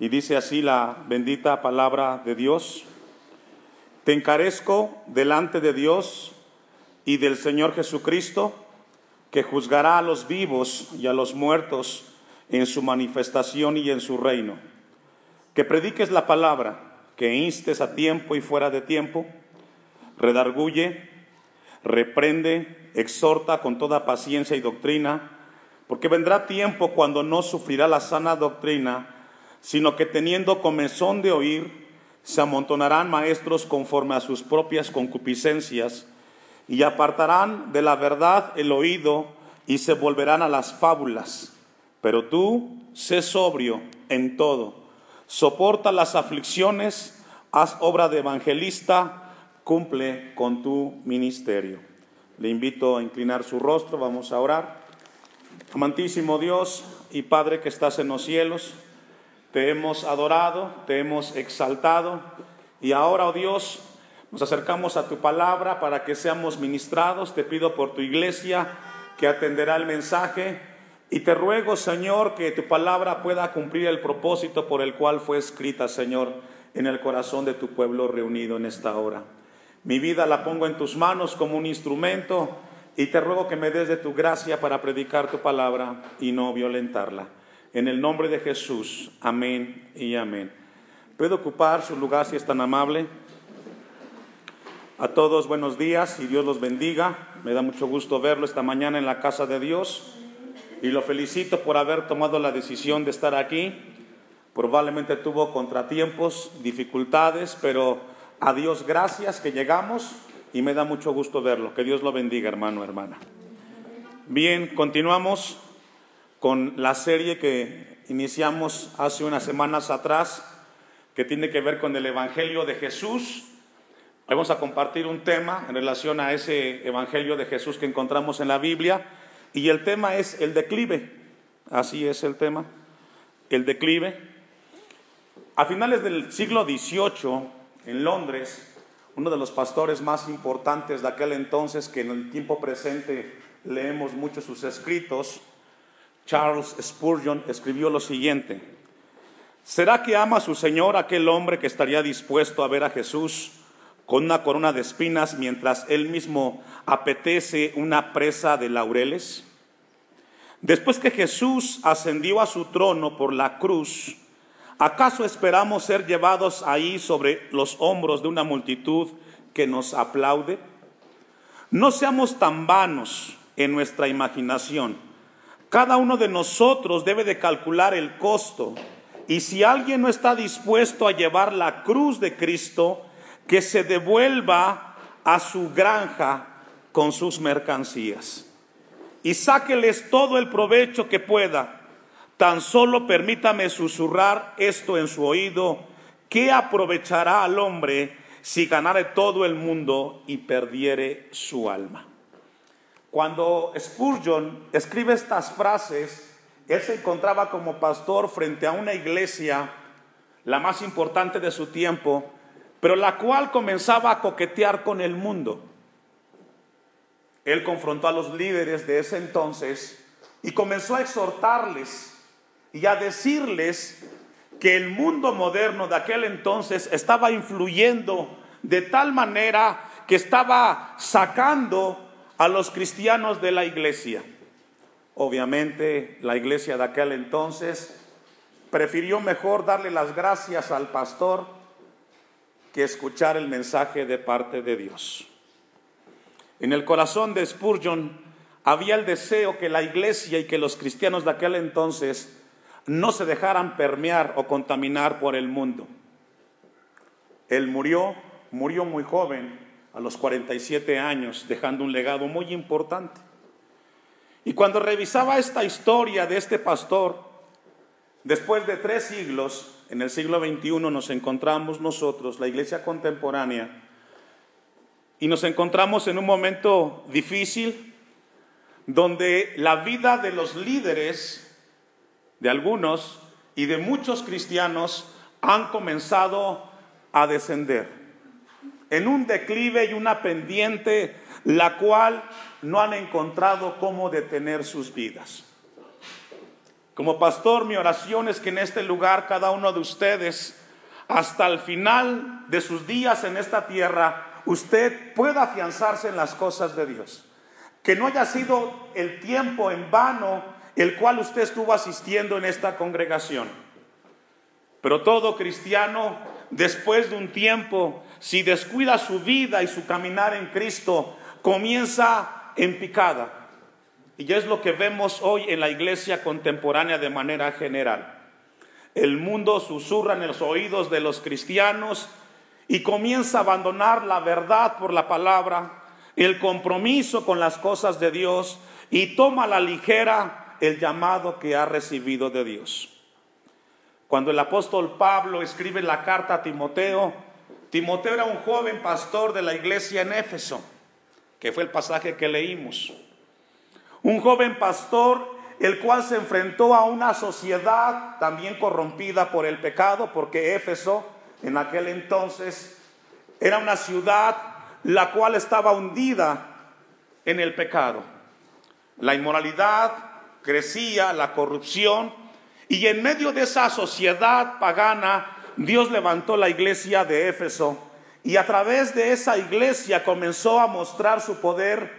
Y dice así la bendita palabra de Dios. Te encarezco delante de Dios y del Señor Jesucristo, que juzgará a los vivos y a los muertos en su manifestación y en su reino. Que prediques la palabra, que instes a tiempo y fuera de tiempo, redarguye, reprende, exhorta con toda paciencia y doctrina, porque vendrá tiempo cuando no sufrirá la sana doctrina, sino que teniendo comezón de oír, se amontonarán maestros conforme a sus propias concupiscencias, y apartarán de la verdad el oído y se volverán a las fábulas. Pero tú, sé sobrio en todo, soporta las aflicciones, haz obra de evangelista, cumple con tu ministerio. Le invito a inclinar su rostro, vamos a orar. Amantísimo Dios y Padre que estás en los cielos, te hemos adorado, te hemos exaltado y ahora, oh Dios, nos acercamos a tu palabra para que seamos ministrados. Te pido por tu iglesia que atenderá el mensaje y te ruego, Señor, que tu palabra pueda cumplir el propósito por el cual fue escrita, Señor, en el corazón de tu pueblo reunido en esta hora. Mi vida la pongo en tus manos como un instrumento y te ruego que me des de tu gracia para predicar tu palabra y no violentarla. En el nombre de Jesús, amén y amén. ¿Puedo ocupar su lugar si es tan amable? A todos buenos días y Dios los bendiga. Me da mucho gusto verlo esta mañana en la casa de Dios y lo felicito por haber tomado la decisión de estar aquí. Probablemente tuvo contratiempos, dificultades, pero a Dios gracias que llegamos y me da mucho gusto verlo. Que Dios lo bendiga, hermano, hermana. Bien, continuamos con la serie que iniciamos hace unas semanas atrás, que tiene que ver con el Evangelio de Jesús Vamos a compartir un tema en relación a ese Evangelio de Jesús que encontramos en la Biblia y el tema es el declive. Así es el tema, el declive. A finales del siglo XVIII, en Londres, uno de los pastores más importantes de aquel entonces, que en el tiempo presente leemos mucho sus escritos, Charles Spurgeon, escribió lo siguiente. ¿Será que ama su Señor aquel hombre que estaría dispuesto a ver a Jesús con una corona de espinas mientras él mismo apetece una presa de laureles? Después que Jesús ascendió a su trono por la cruz, ¿acaso esperamos ser llevados ahí sobre los hombros de una multitud que nos aplaude? No seamos tan vanos en nuestra imaginación. Cada uno de nosotros debe de calcular el costo y si alguien no está dispuesto a llevar la cruz de Cristo, que se devuelva a su granja con sus mercancías y sáqueles todo el provecho que pueda. Tan solo permítame susurrar esto en su oído, ¿qué aprovechará al hombre si ganare todo el mundo y perdiere su alma? Cuando Spurgeon escribe estas frases, él se encontraba como pastor frente a una iglesia, la más importante de su tiempo, pero la cual comenzaba a coquetear con el mundo. Él confrontó a los líderes de ese entonces y comenzó a exhortarles y a decirles que el mundo moderno de aquel entonces estaba influyendo de tal manera que estaba sacando a los cristianos de la iglesia. Obviamente la iglesia de aquel entonces prefirió mejor darle las gracias al pastor que escuchar el mensaje de parte de Dios. En el corazón de Spurgeon había el deseo que la iglesia y que los cristianos de aquel entonces no se dejaran permear o contaminar por el mundo. Él murió, murió muy joven, a los 47 años, dejando un legado muy importante. Y cuando revisaba esta historia de este pastor, después de tres siglos, en el siglo XXI nos encontramos nosotros, la iglesia contemporánea, y nos encontramos en un momento difícil donde la vida de los líderes, de algunos y de muchos cristianos, han comenzado a descender en un declive y una pendiente, la cual no han encontrado cómo detener sus vidas. Como pastor, mi oración es que en este lugar cada uno de ustedes, hasta el final de sus días en esta tierra, usted pueda afianzarse en las cosas de Dios. Que no haya sido el tiempo en vano el cual usted estuvo asistiendo en esta congregación. Pero todo cristiano, después de un tiempo, si descuida su vida y su caminar en Cristo, comienza en picada. Y es lo que vemos hoy en la iglesia contemporánea de manera general. El mundo susurra en los oídos de los cristianos y comienza a abandonar la verdad por la palabra, el compromiso con las cosas de Dios y toma a la ligera el llamado que ha recibido de Dios. Cuando el apóstol Pablo escribe la carta a Timoteo, Timoteo era un joven pastor de la iglesia en Éfeso, que fue el pasaje que leímos. Un joven pastor el cual se enfrentó a una sociedad también corrompida por el pecado, porque Éfeso en aquel entonces era una ciudad la cual estaba hundida en el pecado. La inmoralidad crecía, la corrupción, y en medio de esa sociedad pagana, Dios levantó la iglesia de Éfeso, y a través de esa iglesia comenzó a mostrar su poder,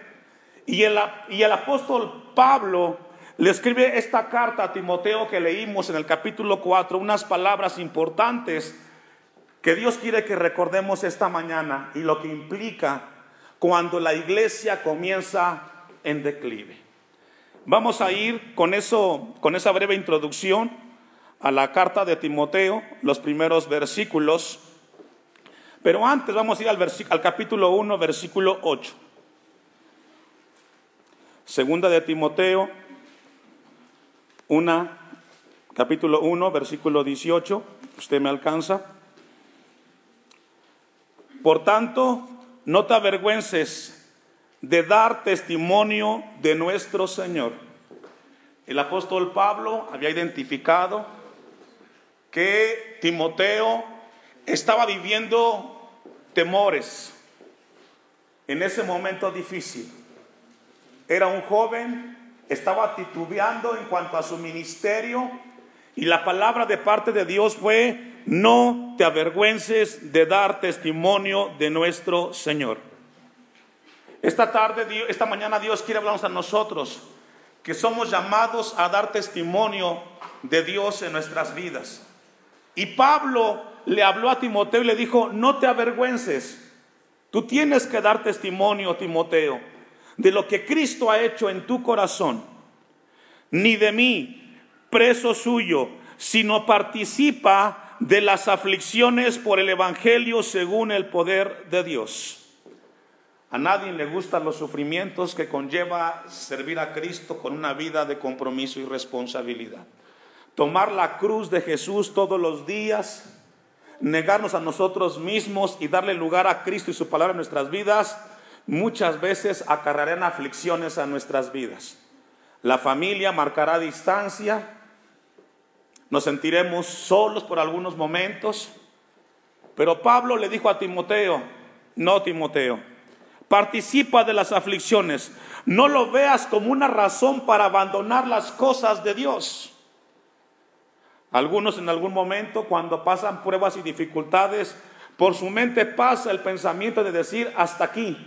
y el, y el apóstol Pablo le escribe esta carta a Timoteo que leímos en el capítulo 4, unas palabras importantes que Dios quiere que recordemos esta mañana y lo que implica cuando la iglesia comienza en declive. Vamos a ir con eso, con esa breve introducción a la carta de Timoteo, los primeros versículos. Pero antes vamos a ir al, al capítulo 1, versículo 8. Segunda de Timoteo, una, capítulo 1, versículo 18. Usted me alcanza. Por tanto, no te avergüences de dar testimonio de nuestro Señor. El apóstol Pablo había identificado que Timoteo estaba viviendo temores en ese momento difícil. Era un joven, estaba titubeando en cuanto a su ministerio y la palabra de parte de Dios fue, no te avergüences de dar testimonio de nuestro Señor. Esta tarde, esta mañana Dios quiere hablarnos a nosotros, que somos llamados a dar testimonio de Dios en nuestras vidas. Y Pablo le habló a Timoteo y le dijo, no te avergüences, tú tienes que dar testimonio, Timoteo, de lo que Cristo ha hecho en tu corazón, ni de mí, preso suyo, sino participa de las aflicciones por el Evangelio según el poder de Dios. A nadie le gustan los sufrimientos que conlleva servir a Cristo con una vida de compromiso y responsabilidad. Tomar la cruz de Jesús todos los días, negarnos a nosotros mismos y darle lugar a Cristo y su palabra en nuestras vidas, muchas veces acarrearán aflicciones a nuestras vidas. La familia marcará distancia, nos sentiremos solos por algunos momentos, pero Pablo le dijo a Timoteo, no Timoteo, participa de las aflicciones, no lo veas como una razón para abandonar las cosas de Dios. Algunos en algún momento cuando pasan pruebas y dificultades, por su mente pasa el pensamiento de decir, hasta aquí,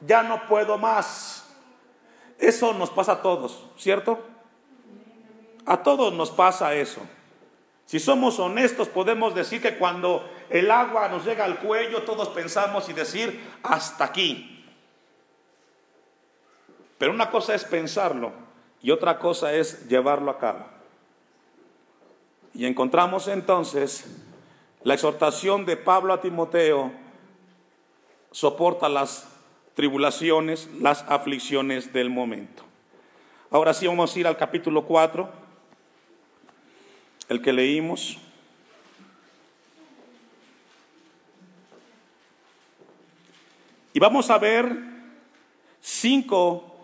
ya no puedo más. Eso nos pasa a todos, ¿cierto? A todos nos pasa eso. Si somos honestos, podemos decir que cuando el agua nos llega al cuello, todos pensamos y decir, hasta aquí. Pero una cosa es pensarlo y otra cosa es llevarlo a cabo. Y encontramos entonces la exhortación de Pablo a Timoteo, soporta las tribulaciones, las aflicciones del momento. Ahora sí vamos a ir al capítulo 4, el que leímos. Y vamos a ver cinco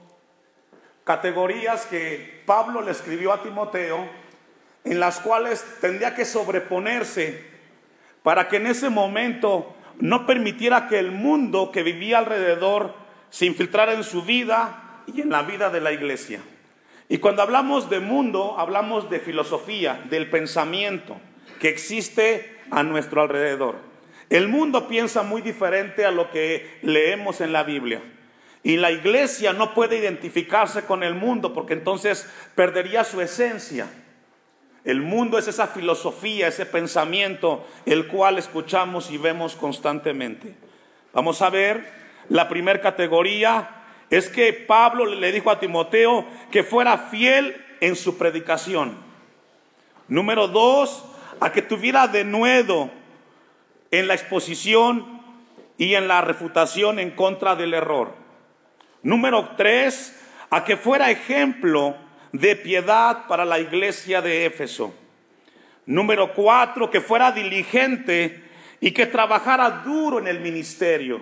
categorías que Pablo le escribió a Timoteo, en las cuales tendría que sobreponerse para que en ese momento no permitiera que el mundo que vivía alrededor se infiltrara en su vida y en la vida de la iglesia. Y cuando hablamos de mundo, hablamos de filosofía, del pensamiento que existe a nuestro alrededor. El mundo piensa muy diferente a lo que leemos en la Biblia. Y la iglesia no puede identificarse con el mundo porque entonces perdería su esencia. El mundo es esa filosofía, ese pensamiento, el cual escuchamos y vemos constantemente. Vamos a ver, la primera categoría es que Pablo le dijo a Timoteo que fuera fiel en su predicación. Número dos, a que tuviera denuedo en la exposición y en la refutación en contra del error. Número tres, a que fuera ejemplo de piedad para la iglesia de Éfeso. Número cuatro, que fuera diligente y que trabajara duro en el ministerio.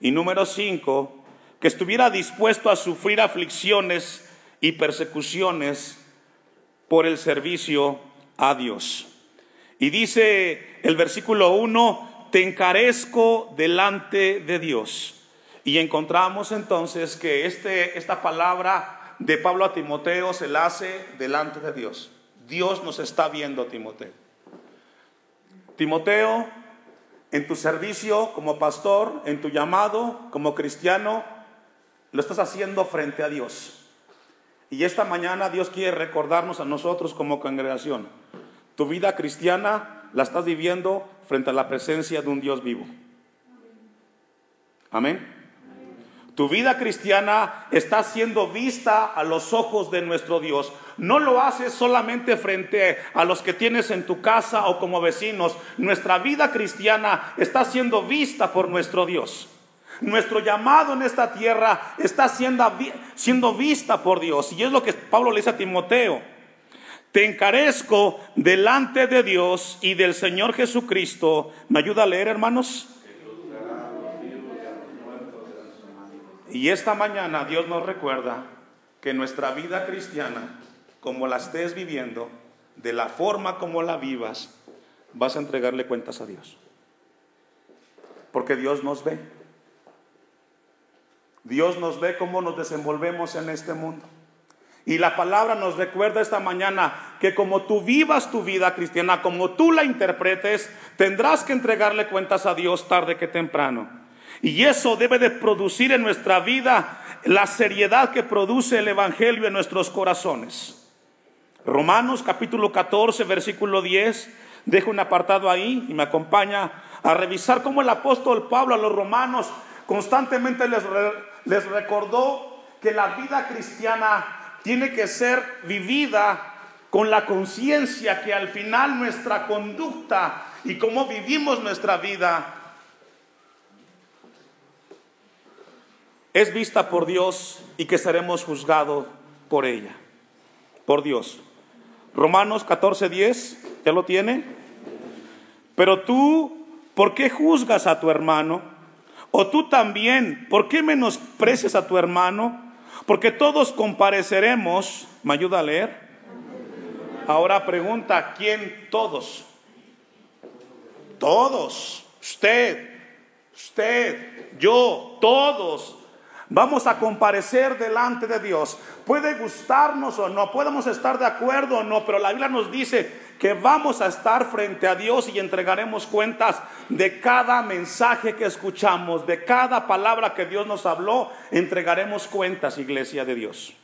Y número cinco, que estuviera dispuesto a sufrir aflicciones y persecuciones por el servicio a Dios. Y dice el versículo 1, te encarezco delante de Dios. Y encontramos entonces que este, esta palabra de Pablo a Timoteo se la hace delante de Dios. Dios nos está viendo, Timoteo. Timoteo, en tu servicio como pastor, en tu llamado como cristiano, lo estás haciendo frente a Dios. Y esta mañana Dios quiere recordarnos a nosotros como congregación. Tu vida cristiana la estás viviendo frente a la presencia de un Dios vivo. Amén. Tu vida cristiana está siendo vista a los ojos de nuestro Dios. No lo haces solamente frente a los que tienes en tu casa o como vecinos. Nuestra vida cristiana está siendo vista por nuestro Dios. Nuestro llamado en esta tierra está siendo, vista por Dios. Y es lo que Pablo le dice a Timoteo. Te encarezco delante de Dios y del Señor Jesucristo. ¿Me ayuda a leer, hermanos? Y esta mañana Dios nos recuerda que nuestra vida cristiana, como la estés viviendo, de la forma como la vivas, vas a entregarle cuentas a Dios. Porque Dios nos ve. Dios nos ve cómo nos desenvolvemos en este mundo. Y la palabra nos recuerda esta mañana que como tú vivas tu vida cristiana, como tú la interpretes, tendrás que entregarle cuentas a Dios tarde que temprano. Y eso debe de producir en nuestra vida la seriedad que produce el Evangelio en nuestros corazones. Romanos capítulo 14, versículo 10, dejo un apartado ahí y me acompaña a revisar cómo el apóstol Pablo a los romanos constantemente les, les recordó que la vida cristiana tiene que ser vivida con la conciencia que al final nuestra conducta y cómo vivimos nuestra vida es vista por Dios y que seremos juzgados por ella, por Dios. Romanos 14:10, ¿ya lo tiene? Pero tú, ¿por qué juzgas a tu hermano? O tú también, ¿por qué menosprecias a tu hermano? Porque todos compareceremos. ¿Me ayuda a leer? Ahora pregunta, ¿quién todos? Todos. Usted, usted, yo, todos vamos a comparecer delante de Dios. Puede gustarnos o no, podemos estar de acuerdo o no, pero la Biblia nos dice que vamos a estar frente a Dios y entregaremos cuentas de cada mensaje que escuchamos, de cada palabra que Dios nos habló, entregaremos cuentas, iglesia de Dios.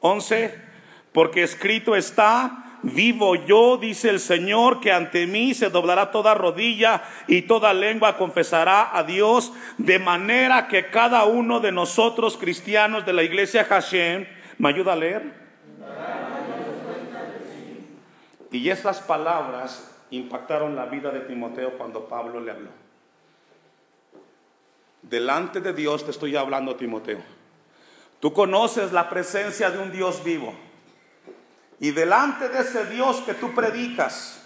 11. Porque escrito está, vivo yo, dice el Señor, que ante mí se doblará toda rodilla y toda lengua confesará a Dios, de manera que cada uno de nosotros cristianos de la iglesia Hashem, ¿me ayuda a leer? Y esas palabras impactaron la vida de Timoteo cuando Pablo le habló. Delante de Dios te estoy hablando, Timoteo. Tú conoces la presencia de un Dios vivo. Y delante de ese Dios que tú predicas,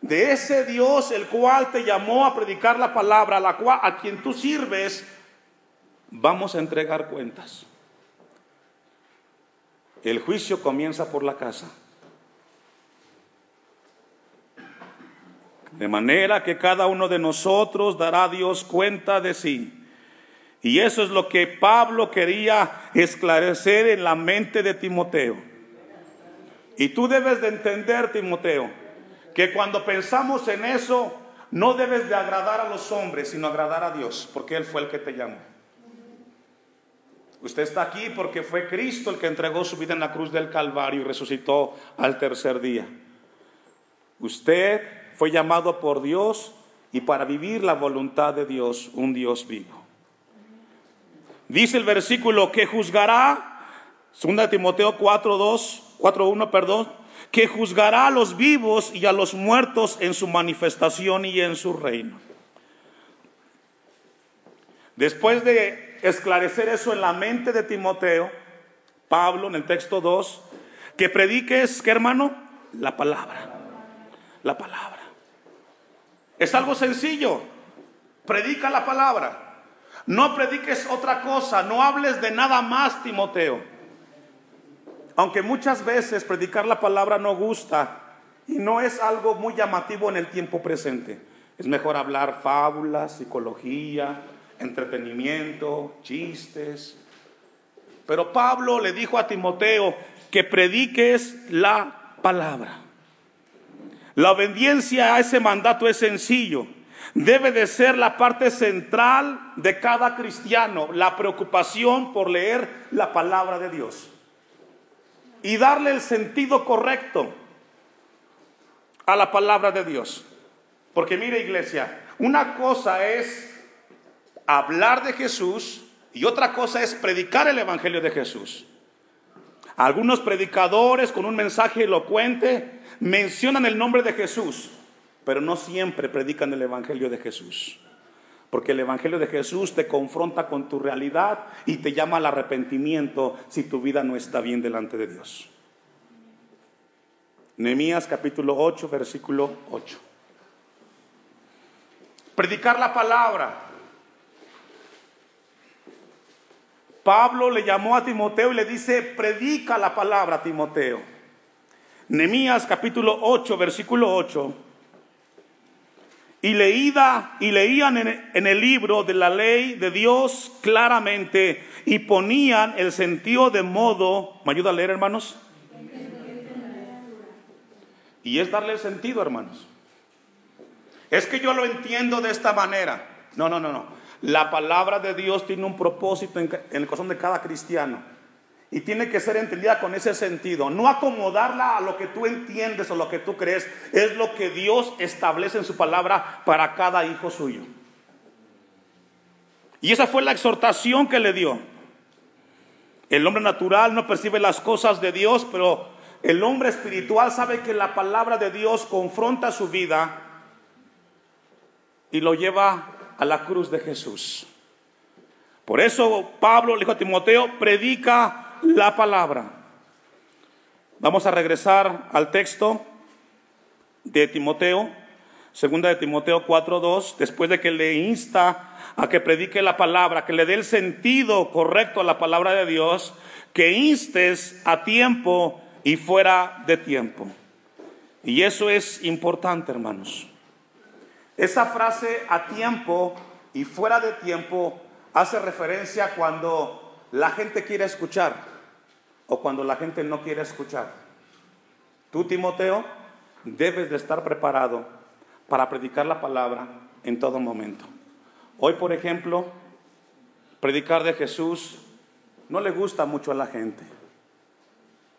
de ese Dios el cual te llamó a predicar la palabra, a, la cual, a quien tú sirves, vamos a entregar cuentas. El juicio comienza por la casa. De manera que cada uno de nosotros dará a Dios cuenta de sí. Y eso es lo que Pablo quería esclarecer en la mente de Timoteo. Y tú debes de entender, Timoteo, que cuando pensamos en eso, no debes de agradar a los hombres, sino agradar a Dios, porque Él fue el que te llamó. Usted está aquí porque fue Cristo el que entregó su vida en la cruz del Calvario y resucitó al tercer día. Usted fue llamado por Dios y para vivir la voluntad de Dios, un Dios vivo. Dice el versículo que juzgará, 2 Timoteo 4.2, 4.1, perdón, que juzgará a los vivos y a los muertos en su manifestación y en su reino. Después de esclarecer eso en la mente de Timoteo, Pablo en el texto 2, que prediques, ¿qué hermano? La palabra. La palabra. Es algo sencillo. Predica la palabra. No prediques otra cosa, no hables de nada más, Timoteo. Aunque muchas veces predicar la palabra no gusta y no es algo muy llamativo en el tiempo presente. Es mejor hablar fábulas, psicología, entretenimiento, chistes. Pero Pablo le dijo a Timoteo que prediques la palabra. La obediencia a ese mandato es sencillo. Debe de ser la parte central de cada cristiano, la preocupación por leer la palabra de Dios y darle el sentido correcto a la palabra de Dios. Porque mire iglesia, una cosa es hablar de Jesús y otra cosa es predicar el Evangelio de Jesús. Algunos predicadores con un mensaje elocuente mencionan el nombre de Jesús, pero no siempre predican el Evangelio de Jesús. Porque el Evangelio de Jesús te confronta con tu realidad y te llama al arrepentimiento si tu vida no está bien delante de Dios. Nehemías capítulo 8, versículo 8. Predicar la palabra. Pablo le llamó a Timoteo y le dice, predica la palabra Timoteo. Nehemías capítulo 8, versículo 8. Y leída y leían en, el libro de la ley de Dios claramente y ponían el sentido de modo, ¿me ayuda a leer hermanos? Y es darle sentido, hermanos. Es que yo lo entiendo de esta manera. No, no, no, no. La palabra de Dios tiene un propósito en, el corazón de cada cristiano. Y tiene que ser entendida con ese sentido. No acomodarla a lo que tú entiendes o lo que tú crees. Es lo que Dios establece en su palabra para cada hijo suyo. Y esa fue la exhortación que le dio. El hombre natural no percibe las cosas de Dios, pero el hombre espiritual sabe que la palabra de Dios confronta su vida y lo lleva a la cruz de Jesús. Por eso Pablo le dijo a Timoteo, predica la palabra. Vamos a regresar al texto de Timoteo, segunda de Timoteo 4:2, después de que le insta a que predique la palabra, que le dé el sentido correcto a la palabra de Dios, que instes a tiempo y fuera de tiempo. Y eso es importante, hermanos. Esa frase a tiempo y fuera de tiempo hace referencia cuando la gente quiere escuchar o cuando la gente no quiere escuchar. Tú, Timoteo, debes de estar preparado para predicar la palabra en todo momento. Hoy, por ejemplo, predicar de Jesús no le gusta mucho a la gente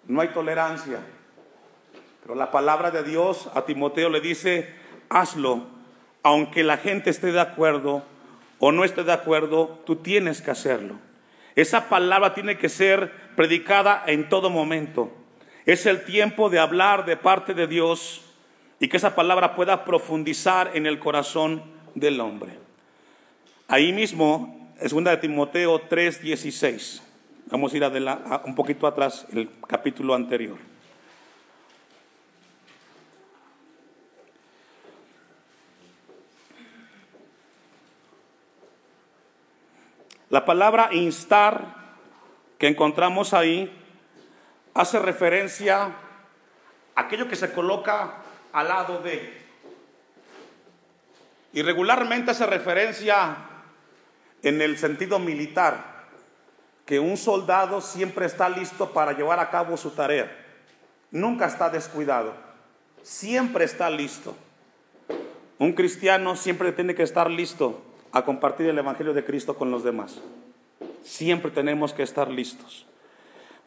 no hay tolerancia. Pero la palabra de Dios a Timoteo le dice, hazlo, aunque la gente esté de acuerdo o no esté de acuerdo, tú tienes que hacerlo. Esa palabra tiene que ser predicada en todo momento. Es el tiempo de hablar de parte de Dios y que esa palabra pueda profundizar en el corazón del hombre. Ahí mismo, es 2 de Timoteo 3:16. Vamos a ir un poquito atrás, el capítulo anterior. La palabra instar que encontramos ahí hace referencia a aquello que se coloca al lado de. Y regularmente hace referencia en el sentido militar, que un soldado siempre está listo para llevar a cabo su tarea. Nunca está descuidado. Siempre está listo. Un cristiano siempre tiene que estar listo a compartir el Evangelio de Cristo con los demás. Siempre tenemos que estar listos.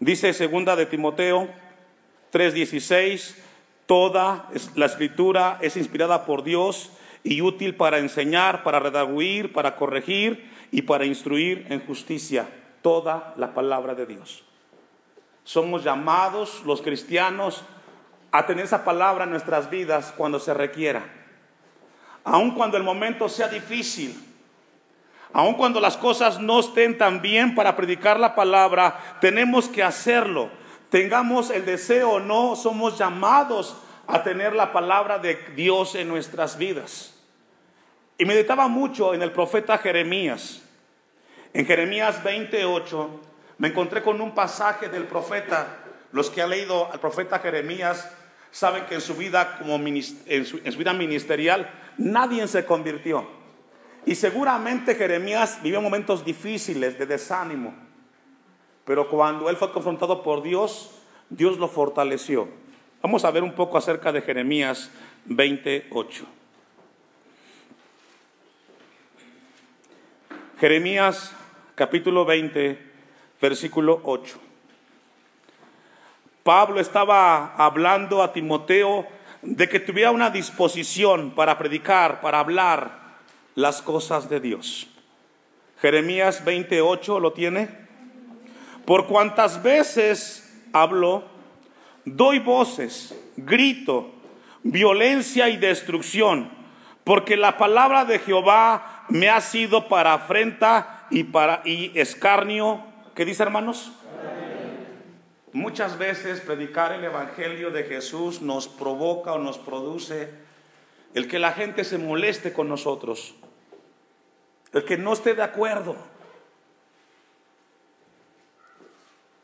Dice segunda de Timoteo 3:16, toda la escritura es inspirada por Dios y útil para enseñar, para redaguir, para corregir y para instruir en justicia. Toda la palabra de Dios. Somos llamados los cristianos a tener esa palabra en nuestras vidas cuando se requiera. Aun cuando el momento sea difícil, aun cuando las cosas no estén tan bien para predicar la palabra, tenemos que hacerlo. Tengamos el deseo o no, somos llamados a tener la palabra de Dios en nuestras vidas. Y meditaba mucho en el profeta Jeremías. En Jeremías 28 me encontré con un pasaje del profeta. Los que han leído al profeta Jeremías saben que en su vida, como en su, vida ministerial nadie se convirtió. Y seguramente Jeremías vivió momentos difíciles de desánimo. Pero cuando él fue confrontado por Dios, Dios lo fortaleció. Vamos a ver un poco acerca de Jeremías 28. Jeremías capítulo 20, versículo 8. Pablo estaba hablando a Timoteo de que tuviera una disposición para predicar, para hablar las cosas de Dios. Jeremías 28 lo tiene. Por cuantas veces hablo, doy voces, grito, violencia y destrucción, porque la palabra de Jehová me ha sido para afrenta y para y escarnio. ¿Qué dice, hermanos? Muchas veces predicar el evangelio de Jesús nos provoca o nos produce el que la gente se moleste con nosotros, el que no esté de acuerdo.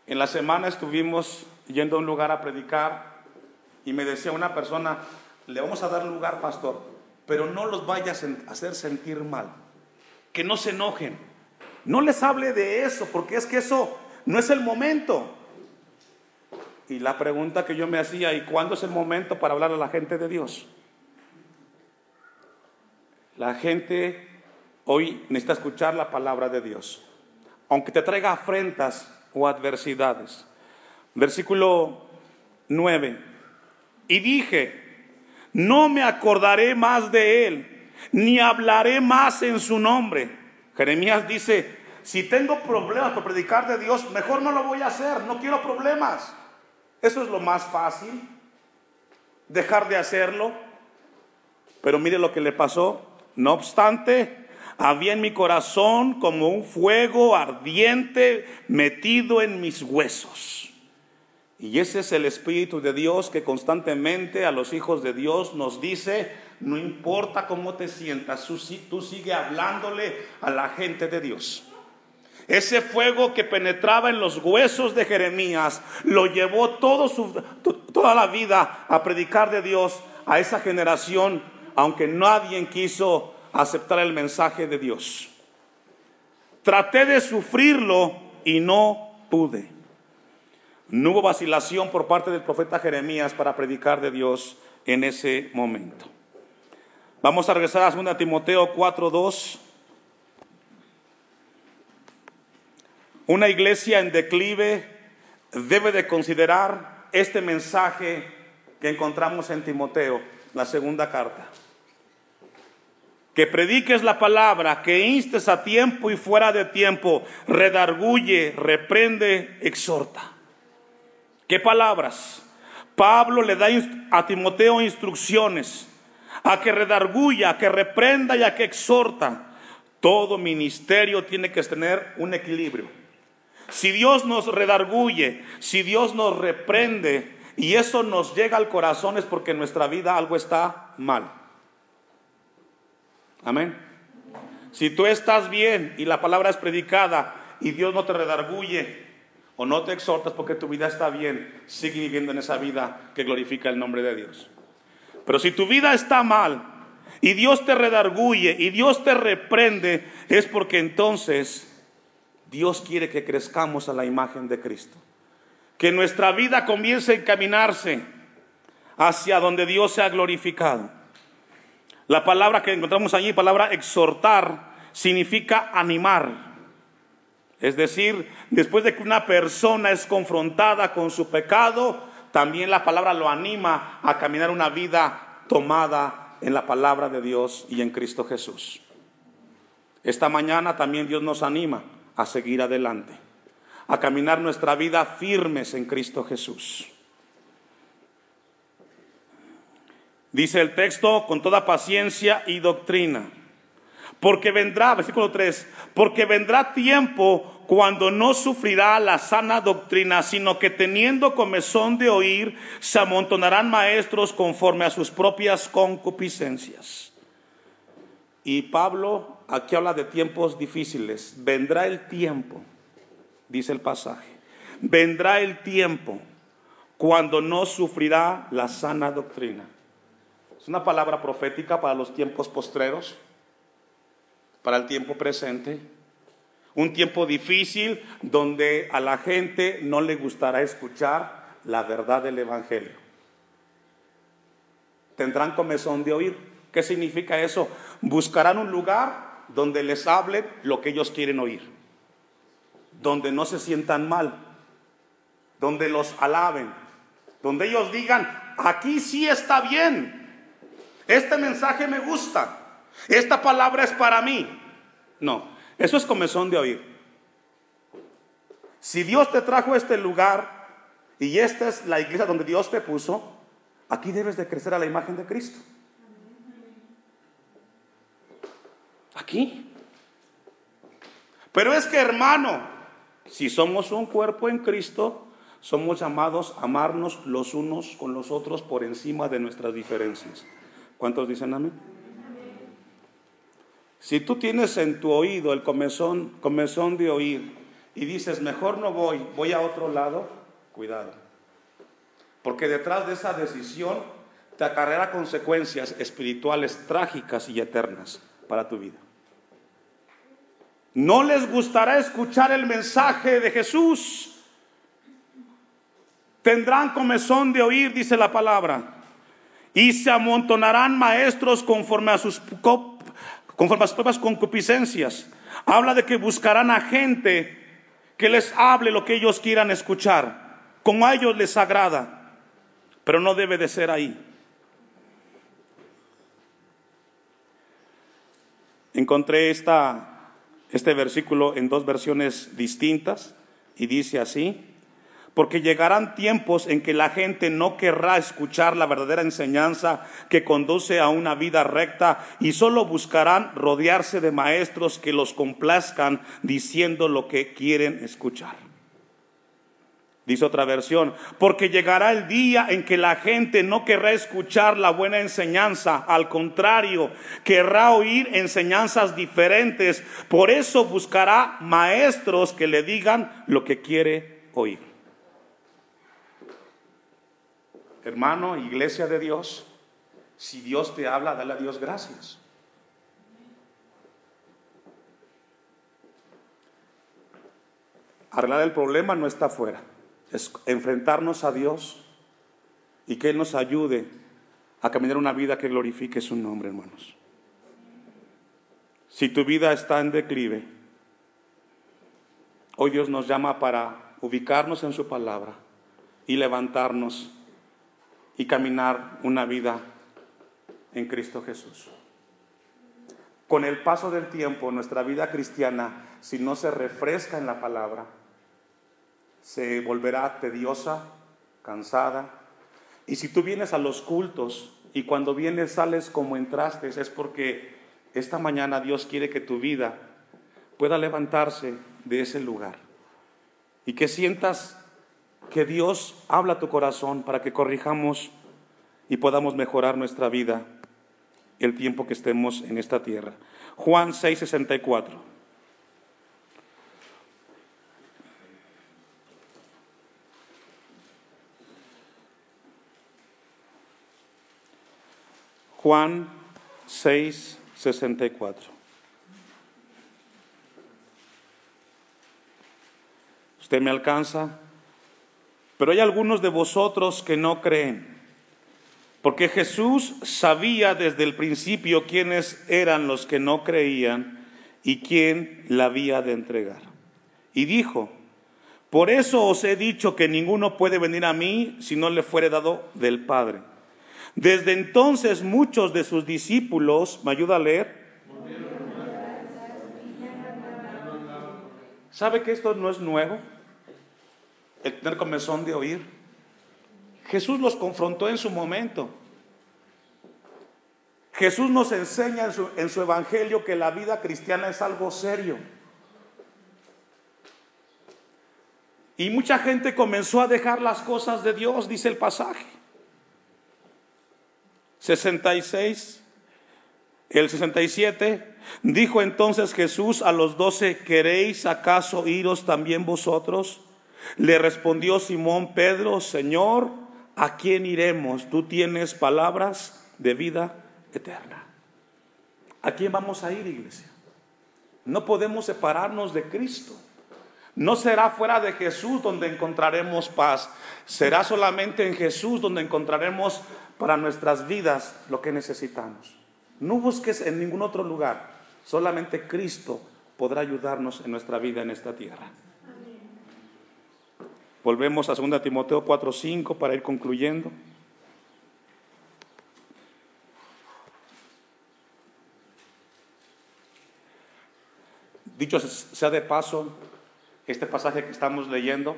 En la semana estuvimos yendo a un lugar a predicar y me decía una persona, le vamos a dar lugar, pastor, pero no los vayas a hacer sentir mal, que no se enojen. No les hable de eso, porque es que eso no es el momento. Y la pregunta que yo me hacía, ¿y cuándo es el momento para hablar a la gente de Dios? La gente hoy necesita escuchar la palabra de Dios, aunque te traiga afrentas o adversidades. Versículo 9. Y dije, no me acordaré más de él, ni hablaré más en su nombre. Jeremías dice, si tengo problemas por predicar de Dios, mejor no lo voy a hacer, no quiero problemas. Eso es lo más fácil, dejar de hacerlo. Pero mire lo que le pasó. No obstante, había en mi corazón como un fuego ardiente metido en mis huesos. Y ese es el Espíritu de Dios que constantemente a los hijos de Dios nos dice, no importa cómo te sientas, tú sigue hablándole a la gente de Dios. Ese fuego que penetraba en los huesos de Jeremías lo llevó todo su, toda la vida a predicar de Dios a esa generación, aunque nadie quiso aceptar el mensaje de Dios. Traté de sufrirlo y no pude. No hubo vacilación por parte del profeta Jeremías para predicar de Dios en ese momento. Vamos a regresar a 2 Timoteo 4:2. Una iglesia en declive debe de considerar este mensaje que encontramos en Timoteo, la segunda carta. Que prediques la palabra, que instes a tiempo y fuera de tiempo, redarguye, reprende, exhorta. ¿Qué palabras? Pablo le da a Timoteo instrucciones a que redarguya, a que reprenda y a que exhorta. Todo ministerio tiene que tener un equilibrio. Si Dios nos redarguye, si Dios nos reprende y eso nos llega al corazón es porque en nuestra vida algo está mal. Amén. Si tú estás bien y la palabra es predicada y Dios no te redarguye, o no te exhortas porque tu vida está bien, sigue viviendo en esa vida que glorifica el nombre de Dios. Pero si tu vida está mal, y Dios te redarguye y Dios te reprende, es porque entonces Dios quiere que crezcamos a la imagen de Cristo. Que nuestra vida comience a encaminarse hacia donde Dios se ha glorificado. La palabra que encontramos allí, palabra exhortar, significa animar. Es decir, después de que una persona es confrontada con su pecado, también la palabra lo anima a caminar una vida tomada en la palabra de Dios y en Cristo Jesús. Esta mañana también Dios nos anima a seguir adelante, a caminar nuestra vida firmes en Cristo Jesús. Dice el texto, con toda paciencia y doctrina. Porque vendrá, versículo 3, porque vendrá tiempo cuando no sufrirá la sana doctrina, sino que teniendo comezón de oír, se amontonarán maestros conforme a sus propias concupiscencias. Y Pablo aquí habla de tiempos difíciles. Vendrá el tiempo, dice el pasaje, vendrá el tiempo cuando no sufrirá la sana doctrina. Es una palabra profética para los tiempos postreros, para el tiempo presente. Un tiempo difícil donde a la gente no le gustará escuchar la verdad del Evangelio. Tendrán comezón de oír. ¿Qué significa eso? Buscarán un lugar donde les hable lo que ellos quieren oír, donde no se sientan mal, donde los alaben, donde ellos digan, aquí sí está bien, este mensaje me gusta, esta palabra es para mí. No, eso es comezón de oír. Si Dios te trajo a este lugar y esta es la iglesia donde Dios te puso, aquí debes de crecer a la imagen de Cristo. Aquí. Pero es que hermano, si somos un cuerpo en Cristo, somos llamados a amarnos los unos con los otros por encima de nuestras diferencias. ¿Cuántos dicen amén? Si tú tienes en tu oído el comezón, comezón de oír y dices, mejor no voy, voy a otro lado, cuidado. Porque detrás de esa decisión te acarreará consecuencias espirituales trágicas y eternas para tu vida. No les gustará escuchar el mensaje de Jesús. Tendrán comezón de oír, dice la palabra y se amontonarán maestros conforme a sus, conforme a sus propias concupiscencias. Habla de que buscarán a gente que les hable lo que ellos quieran escuchar, como a ellos les agrada, pero no debe de ser ahí. Encontré este versículo en dos versiones distintas y dice así, porque llegarán tiempos en que la gente no querrá escuchar la verdadera enseñanza que conduce a una vida recta y solo buscarán rodearse de maestros que los complazcan diciendo lo que quieren escuchar. Dice otra versión, porque llegará el día en que la gente no querrá escuchar la buena enseñanza, al contrario, querrá oír enseñanzas diferentes, por eso buscará maestros que le digan lo que quiere oír. Hermano, iglesia de Dios, si Dios te habla, dale a Dios gracias. Arreglar el problema no está afuera, es enfrentarnos a Dios y que Él nos ayude a caminar una vida que glorifique su nombre, hermanos. Si tu vida está en declive, hoy Dios nos llama para ubicarnos en su palabra y levantarnos y caminar una vida en Cristo Jesús. Con el paso del tiempo, nuestra vida cristiana, si no se refresca en la palabra, se volverá tediosa, cansada. Y si tú vienes a los cultos y cuando vienes sales como entraste, es porque esta mañana Dios quiere que tu vida pueda levantarse de ese lugar y que sientas que Dios habla a tu corazón para que corrijamos y podamos mejorar nuestra vida el tiempo que estemos en esta tierra. Juan 6:64. Juan 6, 64. ¿Usted me alcanza? Pero hay algunos de vosotros que no creen. Porque Jesús sabía desde el principio quiénes eran los que no creían y quién la había de entregar. Y dijo, por eso os he dicho que ninguno puede venir a mí si no le fuere dado del Padre. Desde entonces muchos de sus discípulos, ¿me ayuda a leer? ¿Sabe que esto no es nuevo? El tener comezón de oír. Jesús los confrontó en su momento. Jesús nos enseña en su, evangelio que la vida cristiana es algo serio. Y mucha gente comenzó a dejar las cosas de Dios, dice el pasaje. 66, el 67, dijo entonces Jesús a los doce, ¿queréis acaso iros también vosotros? Le respondió Simón Pedro, Señor, ¿a quién iremos? Tú tienes palabras de vida eterna. ¿A quién vamos a ir, iglesia? No podemos separarnos de Cristo. No será fuera de Jesús donde encontraremos paz. Será solamente en Jesús donde encontraremos para nuestras vidas lo que necesitamos. No busques en ningún otro lugar. Solamente Cristo podrá ayudarnos en nuestra vida en esta tierra. Volvemos a 2 Timoteo 4:5 para ir concluyendo. Dicho sea de paso, este pasaje que estamos leyendo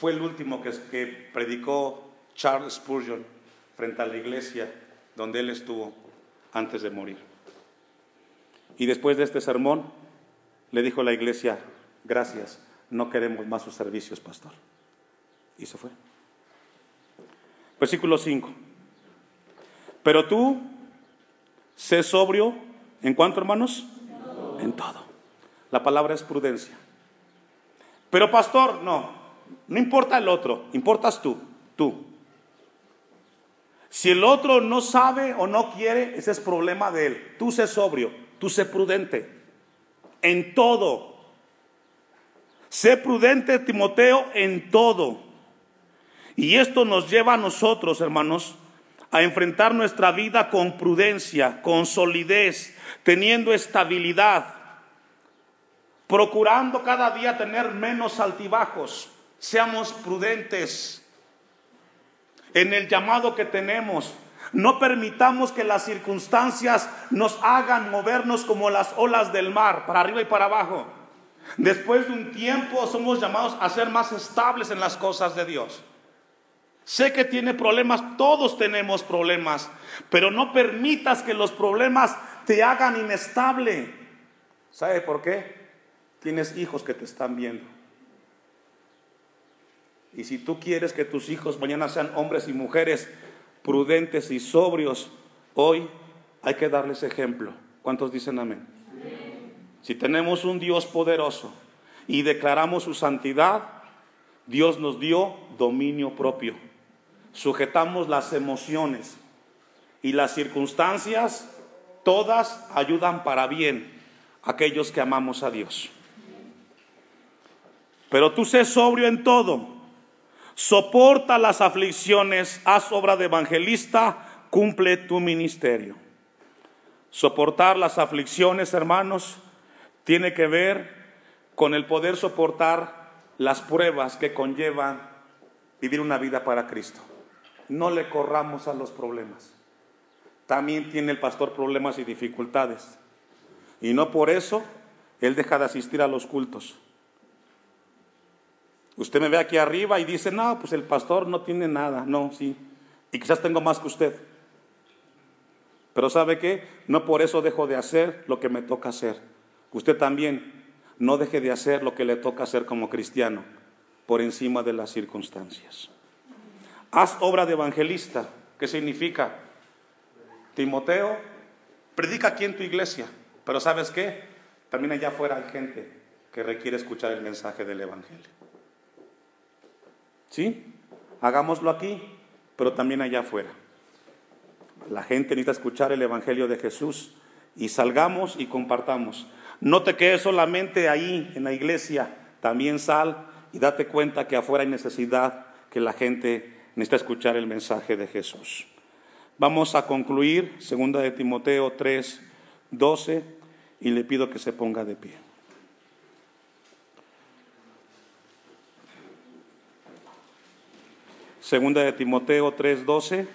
fue el último que, que predicó Charles Spurgeon frente a la iglesia donde él estuvo antes de morir. Y después de este sermón, le dijo a la iglesia, gracias, no queremos más sus servicios, pastor. Y se fue. Versículo 5. Pero tú, sé sobrio, ¿en cuánto, hermanos? En todo. La palabra es prudencia. Pero pastor, no, no importa el otro, importas tú, tú. Si el otro no sabe o no quiere, ese es problema de él. Tú sé sobrio, tú sé prudente. En todo. Sé prudente, Timoteo, en todo. Y esto nos lleva a nosotros, hermanos, a enfrentar nuestra vida con prudencia, con solidez, teniendo estabilidad, procurando cada día tener menos altibajos. Seamos prudentes en el llamado que tenemos. No permitamos que las circunstancias nos hagan movernos como las olas del mar, para arriba y para abajo. Después de un tiempo somos llamados a ser más estables en las cosas de Dios. Sé que tiene problemas, todos tenemos problemas, pero no permitas que los problemas te hagan inestable. ¿Sabe por qué? Tienes hijos que te están viendo. Y si tú quieres que tus hijos mañana sean hombres y mujeres prudentes y sobrios, hoy hay que darles ejemplo. ¿Cuántos dicen amén? Si tenemos un Dios poderoso y declaramos su santidad, Dios nos dio dominio propio sujetamos las emociones y las circunstancias, todas ayudan para bien a aquellos que amamos a Dios. Pero tú sé sobrio en todo, soporta las aflicciones, haz obra de evangelista, cumple tu ministerio. Soportar las aflicciones, hermanos, tiene que ver con el poder soportar las pruebas que conllevan vivir una vida para Cristo no le corramos a los problemas. También tiene el pastor problemas y dificultades. Y no por eso él deja de asistir a los cultos. Usted me ve aquí arriba y dice, no, pues el pastor no tiene nada. No, sí. Y quizás tengo más que usted. Pero ¿sabe qué? No por eso dejo de hacer lo que me toca hacer. Usted también no deje de hacer lo que le toca hacer como cristiano por encima de las circunstancias. Haz obra de evangelista. ¿Qué significa? Timoteo, predica aquí en tu iglesia, pero ¿sabes qué? También allá afuera hay gente que requiere escuchar el mensaje del Evangelio. ¿Sí? Hagámoslo aquí, pero también allá afuera. La gente necesita escuchar el Evangelio de Jesús y salgamos y compartamos. No te quedes solamente ahí en la iglesia, también sal y date cuenta que afuera hay necesidad, que la gente necesita escuchar el mensaje de Jesús. Vamos a concluir, segunda de Timoteo 3, 12, y le pido que se ponga de pie. Segunda de Timoteo 3, 12.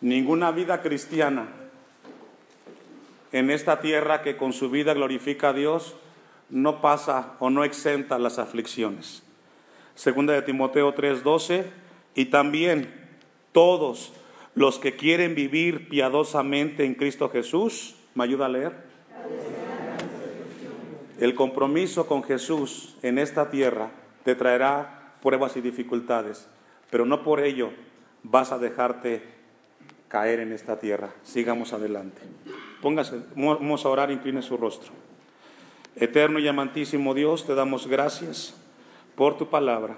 Ninguna vida cristiana en esta tierra que con su vida glorifica a Dios no pasa o no exenta las aflicciones. Segunda de Timoteo 3:12 y también todos los que quieren vivir piadosamente en Cristo Jesús, ¿me ayuda a leer? El compromiso con Jesús en esta tierra te traerá pruebas y dificultades, pero no por ello vas a dejarte caer en esta tierra. Sigamos adelante. Póngase, vamos a orar, incline su rostro. Eterno y amantísimo Dios, te damos gracias por tu palabra.